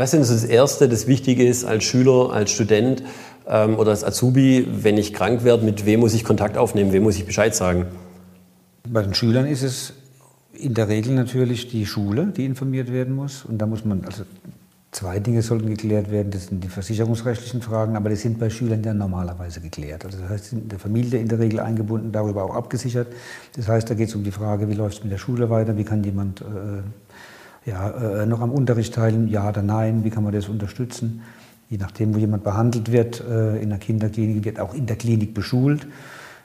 Was ist das Erste, das Wichtige ist als Schüler, als Student ähm, oder als Azubi, wenn ich krank werde, mit wem muss ich Kontakt aufnehmen, wem muss ich Bescheid sagen? Bei den Schülern ist es in der Regel natürlich die Schule, die informiert werden muss. Und da muss man, also zwei Dinge sollten geklärt werden. Das sind die versicherungsrechtlichen Fragen, aber die sind bei Schülern ja normalerweise geklärt. Also das heißt, sind in der Familie in der Regel eingebunden, darüber auch abgesichert. Das heißt, da geht es um die Frage, wie läuft es mit der Schule weiter, wie kann jemand äh, ja, äh, noch am Unterricht teilnehmen, ja oder nein, wie kann man das unterstützen. Je nachdem, wo jemand behandelt wird, äh, in der Kinderklinik, wird auch in der Klinik beschult.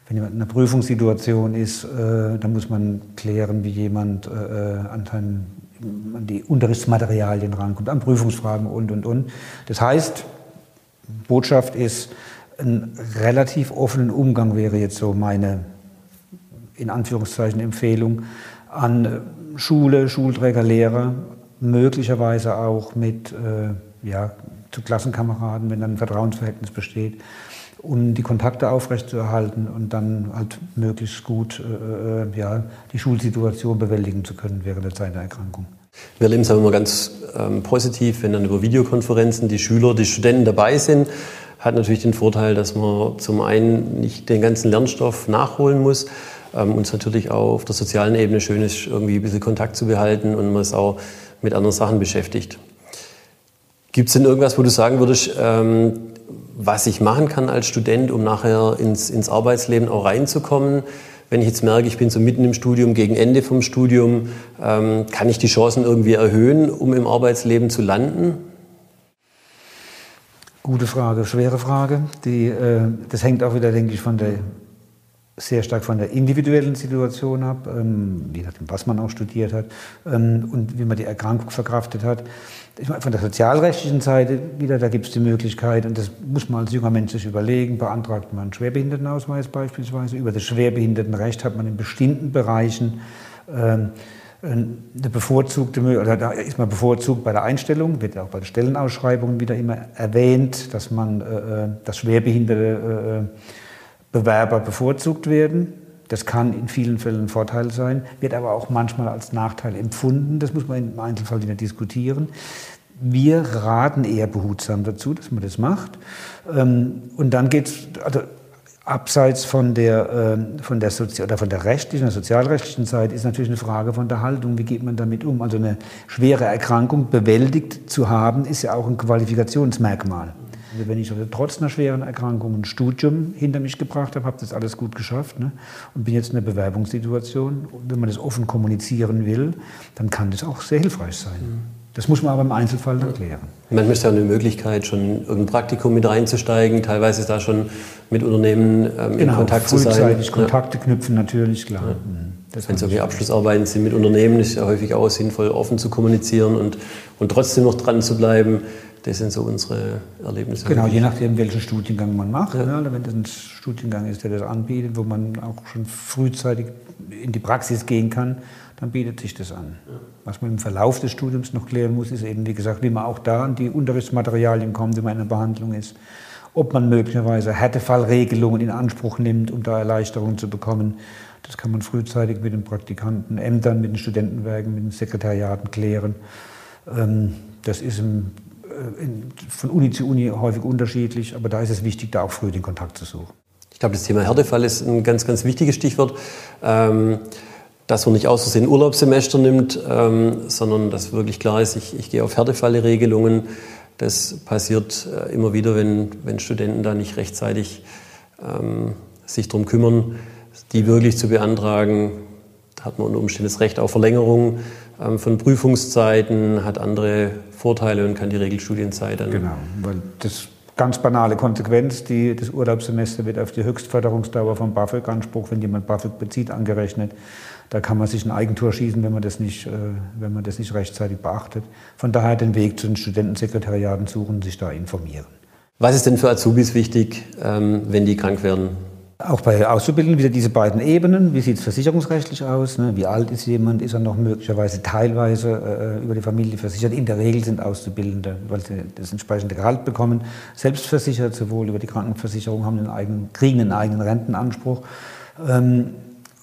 Wenn jemand in einer Prüfungssituation ist, äh, dann muss man klären, wie jemand äh, an, seinen, an die Unterrichtsmaterialien rankommt, an Prüfungsfragen und, und, und. Das heißt, Botschaft ist, ein relativ offenen Umgang wäre jetzt so meine, in Anführungszeichen, Empfehlung an Schule, Schulträger, Lehrer, möglicherweise auch mit äh, ja, zu Klassenkameraden, wenn dann ein Vertrauensverhältnis besteht um die Kontakte aufrechtzuerhalten und dann halt möglichst gut äh, äh, ja, die Schulsituation bewältigen zu können während der Zeit der Erkrankung. Wir erleben es aber immer ganz ähm, positiv, wenn dann über Videokonferenzen die Schüler, die Studenten dabei sind. Hat natürlich den Vorteil, dass man zum einen nicht den ganzen Lernstoff nachholen muss ähm, es natürlich auch auf der sozialen Ebene schön ist, irgendwie ein bisschen Kontakt zu behalten und man ist auch mit anderen Sachen beschäftigt. Gibt es denn irgendwas, wo du sagen würdest, ähm, was ich machen kann als Student, um nachher ins, ins Arbeitsleben auch reinzukommen. Wenn ich jetzt merke, ich bin so mitten im Studium, gegen Ende vom Studium, ähm, kann ich die Chancen irgendwie erhöhen, um im Arbeitsleben zu landen? Gute Frage, schwere Frage. Die, äh, das hängt auch wieder, denke ich, von der, sehr stark von der individuellen Situation ab, ähm, je nachdem, was man auch studiert hat ähm, und wie man die Erkrankung verkraftet hat ich meine, von der sozialrechtlichen Seite wieder, da gibt es die Möglichkeit, und das muss man als junger Mensch sich überlegen, beantragt man einen Schwerbehindertenausweis beispielsweise. Über das Schwerbehindertenrecht hat man in bestimmten Bereichen ähm, eine bevorzugte, oder da ist man bevorzugt bei der Einstellung, wird auch bei den Stellenausschreibungen wieder immer erwähnt, dass man, äh, äh dass schwerbehinderte äh, Bewerber bevorzugt werden. Das kann in vielen Fällen ein Vorteil sein, wird aber auch manchmal als Nachteil empfunden. Das muss man im Einzelfall wieder diskutieren. Wir raten eher behutsam dazu, dass man das macht. Ähm, und dann geht es, also abseits von der, ähm, von der, Sozi oder von der rechtlichen, der sozialrechtlichen Seite, ist natürlich eine Frage von der Haltung. Wie geht man damit um? Also eine schwere Erkrankung bewältigt zu haben, ist ja auch ein Qualifikationsmerkmal. Also wenn ich also trotz einer schweren Erkrankung ein Studium hinter mich gebracht habe, habe das alles gut geschafft ne? und bin jetzt in einer Bewerbungssituation. Und wenn man das offen kommunizieren will, dann kann das auch sehr hilfreich sein. Mhm. Das muss man aber im Einzelfall dann klären. Man müsste ja eine Möglichkeit, schon irgendein Praktikum mit reinzusteigen, teilweise da schon mit Unternehmen ähm, genau, in Kontakt zu sein. Frühzeitig Kontakte ja. knüpfen, natürlich, klar. Ja. Mhm. Wenn solche Abschlussarbeiten sind mit Unternehmen, ist ja häufig auch sinnvoll, offen zu kommunizieren und, und trotzdem noch dran zu bleiben. Das sind so unsere Erlebnisse. Genau, je nachdem, welchen Studiengang man macht. Ja. Ne? Wenn das ein Studiengang ist, der das anbietet, wo man auch schon frühzeitig in die Praxis gehen kann, dann bietet sich das an. Ja. Was man im Verlauf des Studiums noch klären muss, ist eben, wie gesagt, wie man auch da an die Unterrichtsmaterialien kommt, wenn man in der Behandlung ist. Ob man möglicherweise Härtefallregelungen in Anspruch nimmt, um da Erleichterungen zu bekommen. Das kann man frühzeitig mit den Praktikanten, Ämtern, mit den Studentenwerken, mit den Sekretariaten klären. Ähm, das ist im in, von Uni zu Uni häufig unterschiedlich, aber da ist es wichtig, da auch früh den Kontakt zu suchen. Ich glaube, das Thema Härtefall ist ein ganz, ganz wichtiges Stichwort. Ähm, dass man nicht aus Versehen Urlaubssemester nimmt, ähm, sondern dass wirklich klar ist, ich, ich gehe auf Härtefallregelungen. Das passiert äh, immer wieder, wenn, wenn Studenten da nicht rechtzeitig ähm, sich darum kümmern, die wirklich zu beantragen. Hat man unter Umständen das Recht auf Verlängerung ähm, von Prüfungszeiten, hat andere Vorteile und kann die Regelstudienzeit dann. Genau, weil das ganz banale Konsequenz, die, das Urlaubssemester wird auf die Höchstförderungsdauer vom BAföG-Anspruch, wenn jemand BAföG bezieht, angerechnet. Da kann man sich ein Eigentor schießen, wenn man das nicht, äh, wenn man das nicht rechtzeitig beachtet. Von daher den Weg zu den Studentensekretariaten suchen, sich da informieren. Was ist denn für Azubis wichtig, ähm, wenn die krank werden? Auch bei Auszubildenden wieder diese beiden Ebenen. Wie sieht es versicherungsrechtlich aus? Ne? Wie alt ist jemand? Ist er noch möglicherweise teilweise äh, über die Familie versichert? In der Regel sind Auszubildende, weil sie das entsprechende Gehalt bekommen, selbstversichert, sowohl über die Krankenversicherung, haben einen eigenen, kriegen einen eigenen Rentenanspruch. Ähm,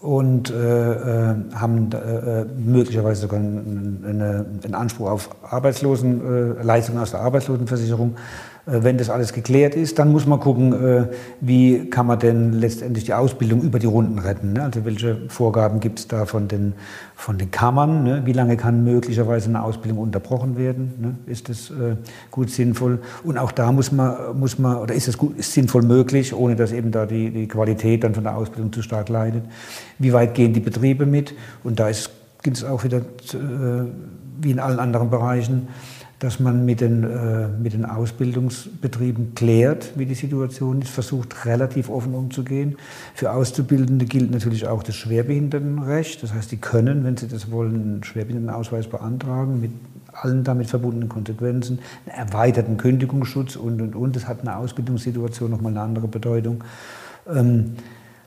und äh, äh haben äh, möglicherweise sogar einen, einen Anspruch auf Arbeitslosen, äh, aus der Arbeitslosenversicherung. Äh, wenn das alles geklärt ist, dann muss man gucken, äh, wie kann man denn letztendlich die Ausbildung über die Runden retten. Ne? Also welche Vorgaben gibt es da von den, von den Kammern? Ne? Wie lange kann möglicherweise eine Ausbildung unterbrochen werden? Ne? Ist das äh, gut sinnvoll? Und auch da muss man, muss man oder ist es sinnvoll möglich, ohne dass eben da die, die Qualität dann von der Ausbildung zu stark leidet? Wie weit gehen die Betriebe mit? Und da gibt es auch wieder, wie in allen anderen Bereichen, dass man mit den, äh, mit den Ausbildungsbetrieben klärt, wie die Situation ist, versucht relativ offen umzugehen. Für Auszubildende gilt natürlich auch das Schwerbehindertenrecht. Das heißt, die können, wenn sie das wollen, einen Schwerbehindertenausweis beantragen mit allen damit verbundenen Konsequenzen, einen erweiterten Kündigungsschutz und, und, und. Das hat eine Ausbildungssituation nochmal eine andere Bedeutung. Ähm,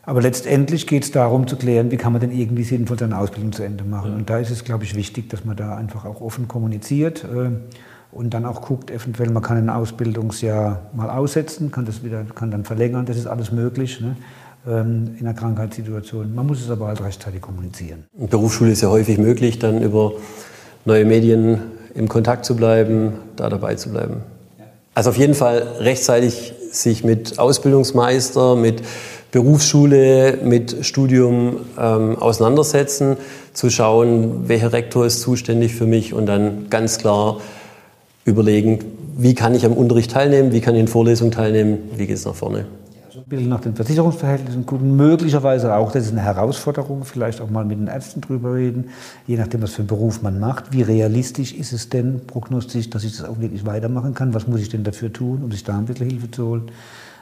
aber letztendlich geht es darum zu klären, wie kann man denn irgendwie sinnvoll seine Ausbildung zu Ende machen. Ja. Und da ist es, glaube ich, wichtig, dass man da einfach auch offen kommuniziert äh, und dann auch guckt, eventuell man kann ein Ausbildungsjahr mal aussetzen, kann das wieder, kann dann verlängern. Das ist alles möglich. Ne? Ähm, in einer Krankheitssituation. Man muss es aber halt rechtzeitig kommunizieren. Berufsschule ist ja häufig möglich, dann über neue Medien im Kontakt zu bleiben, da dabei zu bleiben. Also auf jeden Fall rechtzeitig sich mit Ausbildungsmeister, mit Berufsschule mit Studium ähm, auseinandersetzen, zu schauen, welcher Rektor ist zuständig für mich und dann ganz klar überlegen, wie kann ich am Unterricht teilnehmen, wie kann ich in Vorlesungen teilnehmen, wie geht es nach vorne. Ein bisschen nach den Versicherungsverhältnissen gucken, möglicherweise auch, das ist eine Herausforderung, vielleicht auch mal mit den Ärzten drüber reden, je nachdem, was für einen Beruf man macht. Wie realistisch ist es denn prognostisch, dass ich das auch wirklich weitermachen kann? Was muss ich denn dafür tun, um sich da ein bisschen Hilfe zu holen?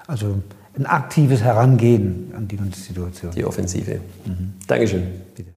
Also ein aktives Herangehen an die Situation. Die Offensive. Mhm. Dankeschön. Bitte.